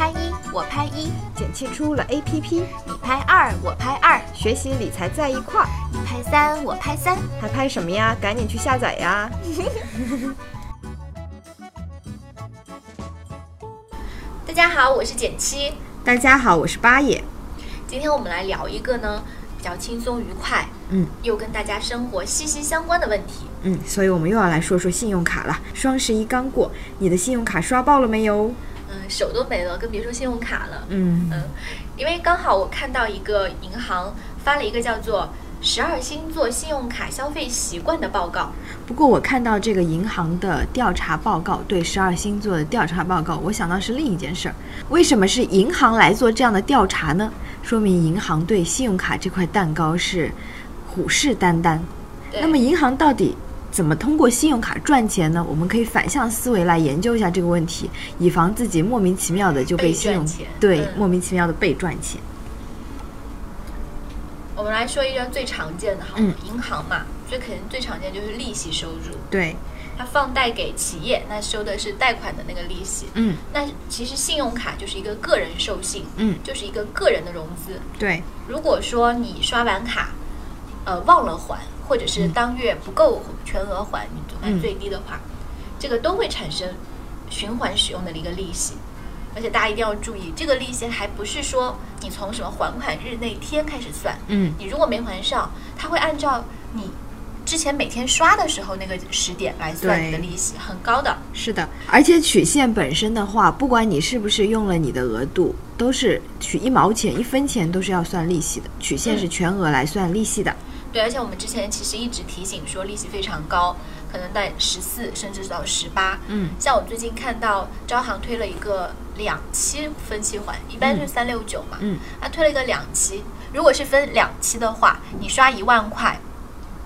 拍一，我拍一，剪七出了 APP，你拍二，我拍二，学习理财在一块儿。你拍三，我拍三，还拍什么呀？赶紧去下载呀！大家好，我是减七。大家好，我是八爷。今天我们来聊一个呢比较轻松愉快，嗯，又跟大家生活息息相关的问题。嗯，所以我们又要来说说信用卡了。双十一刚过，你的信用卡刷爆了没有？嗯，手都没了，更别说信用卡了。嗯嗯，因为刚好我看到一个银行发了一个叫做“十二星座信用卡消费习惯”的报告。不过我看到这个银行的调查报告，对十二星座的调查报告，我想到是另一件事儿。为什么是银行来做这样的调查呢？说明银行对信用卡这块蛋糕是虎视眈眈。对那么银行到底怎么通过信用卡赚钱呢？我们可以反向思维来研究一下这个问题，以防自己莫名其妙的就被被信用对、嗯莫名其妙的被赚钱。我们来说一个最常见的，哈，嗯银行嘛，最肯定最常见就是利息收入。对，它放贷给企业，那收的是贷款的那个利息。嗯那其实信用卡就是一个个人授信，嗯，就是一个个人的融资。对，如果说你刷完卡，呃，忘了还，或者是当月不够全额还，你总嗯还最低的话，这个都会产生循环使用的一个利息。而且大家一定要注意，这个利息还不是说你从什么还款日那天开始算，嗯你如果没还上，它会按照你之前每天刷的时候那个时点来算你的利息，很高的。是的，而且曲线本身的话，不管你是不是用了你的额度，都是取一毛钱、一分钱都是要算利息的。曲线是全额来算利息的。对，而且我们之前其实一直提醒说利息非常高，可能在十四甚至到十八。嗯，像我最近看到招行推了一个两期分期还，一般是三六九嘛，嗯，他推了一个两期，如果是分两期的话，你刷一万块，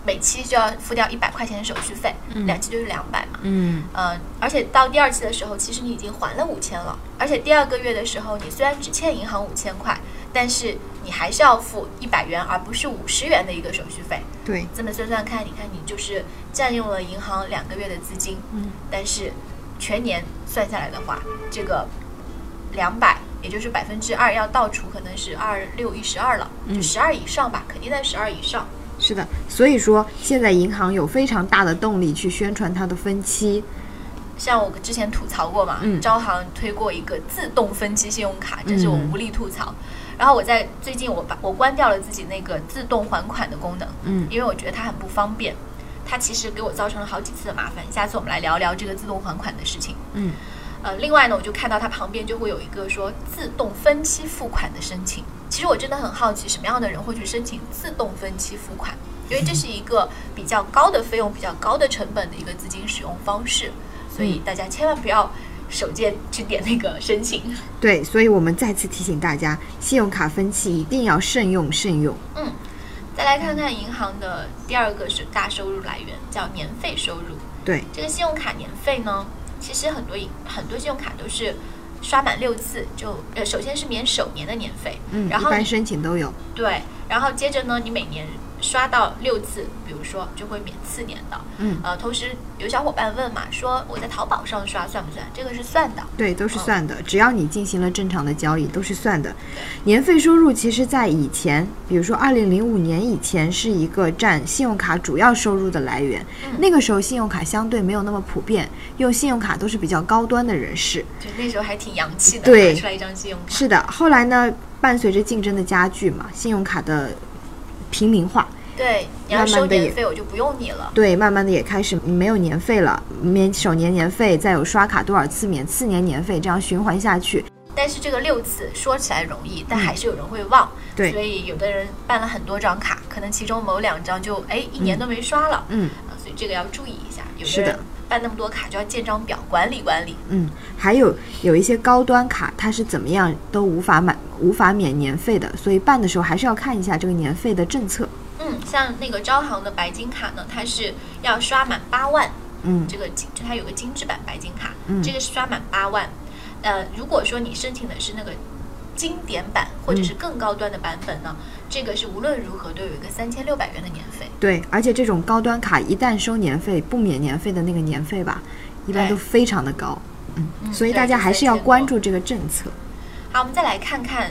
每期就要付掉一百块钱的手续费，嗯两期就是两百嘛。嗯呃，而且到第二期的时候，其实你已经还了五千了，而且第二个月的时候，你虽然只欠银行五千块，但是你还是要付一百元，而不是五十元的一个手续费。对，这么算算看，你看你就是占用了银行两个月的资金，嗯，但是全年算下来的话，这个两百，也就是百分之二要倒除，可能是二六一十二了，就嗯十二以上吧，肯定在十二以上。是的。所以说，现在银行有非常大的动力去宣传它的分期。像我之前吐槽过嘛，嗯招行推过一个自动分期信用卡，这是我嗯无力吐槽。然后我在最近我把我关掉了自己那个自动还款的功能，嗯因为我觉得它很不方便，它其实给我造成了好几次的麻烦。下次我们来聊聊这个自动还款的事情。嗯呃，另外呢，我就看到它旁边就会有一个说自动分期付款的申请。其实我真的很好奇，什么样的人会去申请自动分期付款？因为这是一个比较高的费用、比较高的成本的一个资金使用方式，所以大家千万不要手贱去点那个申请。对，所以我们再次提醒大家，信用卡分期一定要慎用慎用。嗯，再来看看银行的第二个是大收入来源，叫年费收入。对，这个信用卡年费呢，其实很多银很多信用卡都是刷满六次就呃，首先是免首年的年费，嗯，然后般申请都有。对，然后接着呢，你每年刷到六次，比如说就会免次年的。嗯呃，同时有小伙伴问嘛，说我在淘宝上刷算不算？这个是算的。对，都是算的，只要你进行了正常的交易，都是算的。年费收入其实，在以前，比如说二零零五年以前，是一个占信用卡主要收入的来源。嗯那个时候，信用卡相对没有那么普遍，用信用卡都是比较高端的人士。就那时候还挺洋气的，对拿出来一张信用卡。是的，后来呢，伴随着竞争的加剧嘛，信用卡的平民化，对，你要收年费，我就不用你了。对，慢慢的也开始没有年费了，免首年年费，再有刷卡多少次免次年年费，这样循环下去。但是这个六次说起来容易，但还是有人会忘。嗯对所以有的人办了很多张卡，可能其中某两张就哎一年都没刷了。嗯，啊，所以这个要注意一下。有是的的人办那么多卡就要建张表管理管理。嗯，还有有一些高端卡，它是怎么样都无法满无法免年费的，所以办的时候还是要看一下这个年费的政策。嗯，像那个招行的白金卡呢，它是要刷满八万，嗯这个金就它有个精致版白金卡，嗯这个是刷满八万。呃，如果说你申请的是那个经典版或者是更高端的版本呢，这个是无论如何都有一个三千六百元的年费。对，而且这种高端卡一旦收年费，不免年费的那个年费吧，一般都非常的高。嗯，嗯所以大家还是要关注这个政策。好，我们再来看看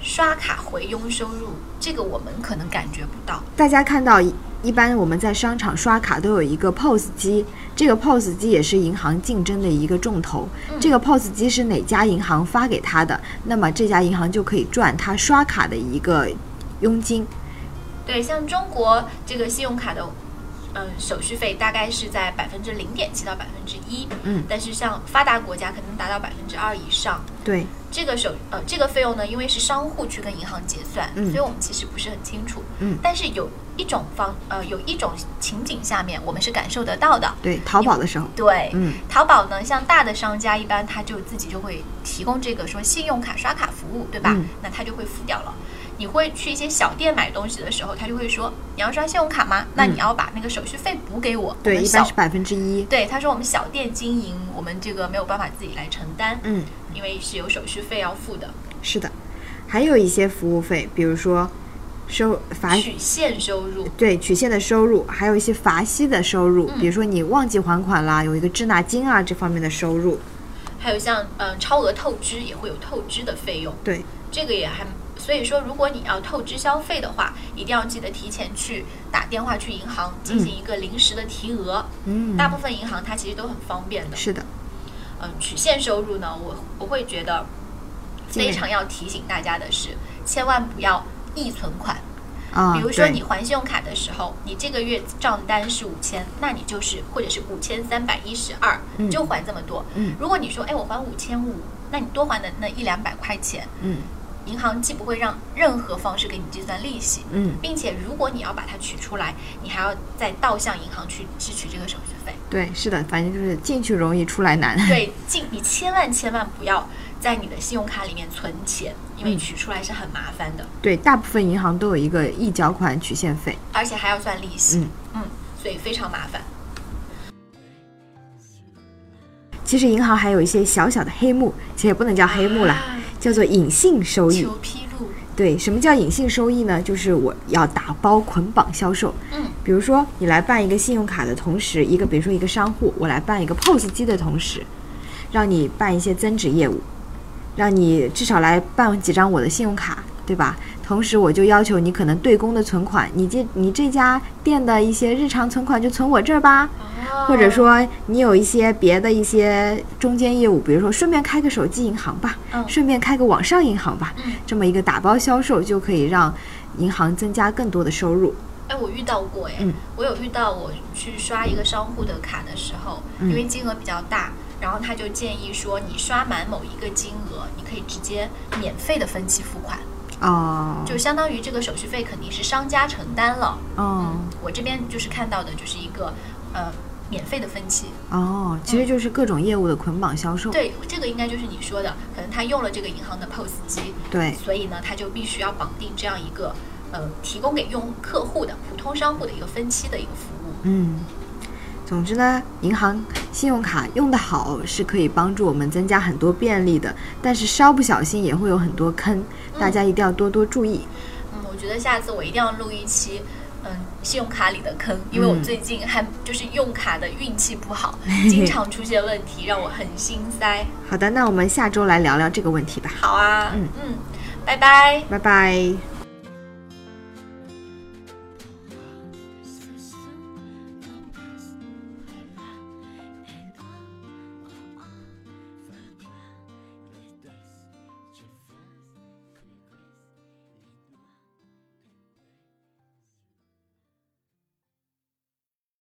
刷卡回佣收入，这个我们可能感觉不到。大家看到一一般我们在商场刷卡都有一个 POS 机，这个 POS 机也是银行竞争的一个重头。嗯这个 POS 机是哪家银行发给他的，那么这家银行就可以赚他刷卡的一个佣金。对，像中国这个信用卡的，嗯，手续费大概是在百分之零点七到百分之一，嗯但是像发达国家可能达到百分之二以上。对，这个手呃这个费用呢，因为是商户去跟银行结算，嗯所以我们其实不是很清楚。嗯但是有一种方呃有一种情景下面我们是感受得到的。对，淘宝的时候，对，嗯淘宝呢，像大的商家一般他就自己就会提供这个说信用卡刷卡服务，对吧？嗯那他就会付掉了。你会去一些小店买东西的时候，他就会说你要刷信用卡吗？那你要把那个手续费补给我。对，一般是百分之一。对，他说我们小店经营，我们这个没有办法自己来承担，嗯，因为是有手续费要付的。是的，还有一些服务费，比如说收罚曲线收入，对曲线的收入，还有一些罚息的收入，嗯比如说你忘记还款啦，有一个滞纳金啊这方面的收入。还有像嗯、呃超额透支也会有透支的费用，对，这个也还。所以说，如果你要透支消费的话，一定要记得提前去打电话去银行进行一个临时的提额。嗯，大部分银行它其实都很方便的。是的，嗯，曲线收入呢，我我会觉得非常要提醒大家的是，千万不要易存款。啊，比如说你还信用卡的时候，你这个月账单是五千，那你就是或者是五千三百一十二，嗯就还这么多。嗯如果你说，哎，我还五千五，那你多还的那一两百块钱，嗯银行既不会让任何方式给你计算利息，嗯，并且如果你要把它取出来，你还要再倒向银行去支取这个手续费。对，是的，反正就是进去容易出来难。对，进你千万千万不要在你的信用卡里面存钱，因为嗯取出来是很麻烦的，对，大部分银行都有一个预缴款取现费。而且还要算利息。嗯嗯，所以非常麻烦。其实银行还有一些小小的黑幕，其实也不能叫黑幕啦，啊叫做隐性收益。求披露。对，什么叫隐性收益呢？就是我要打包捆绑销售。嗯比如说，你来办一个信用卡的同时，一个比如说一个商户，我来办一个 POS 机的同时，让你办一些增值业务，让你至少来办几张我的信用卡，对吧？同时，我就要求你可能对公的存款，你这你这家店的一些日常存款就存我这儿吧，哦或者说你有一些别的一些中间业务，比如说顺便开个手机银行吧，嗯。顺便开个网上银行吧，嗯。这么一个打包销售就可以让银行增加更多的收入。哎，我遇到过哎，嗯。我有遇到我去刷一个商户的卡的时候，嗯。因为金额比较大，然后他就建议说，你刷满某一个金额，你可以直接免费的分期付款，哦，就相当于这个手续费肯定是商家承担了。哦。嗯，我这边就是看到的就是一个呃免费的分期。哦，其实就是各种业务的捆绑销售。对，这个应该就是你说的，可能他用了这个银行的 POS 机，对所以呢，他就必须要绑定这样一个呃提供给用客户的普通商户的一个分期的一个服务。嗯，总之呢，银行信用卡用得好是可以帮助我们增加很多便利的，但是稍不小心也会有很多坑，大家一定要多多注意。嗯，我觉得下次我一定要录一期。嗯，信用卡里的坑，因为我嗯最近还就是用卡的运气不好，经常出现问题，让我很心塞。好的，那我们下周来聊聊这个问题吧。好啊，嗯嗯，拜拜。拜拜。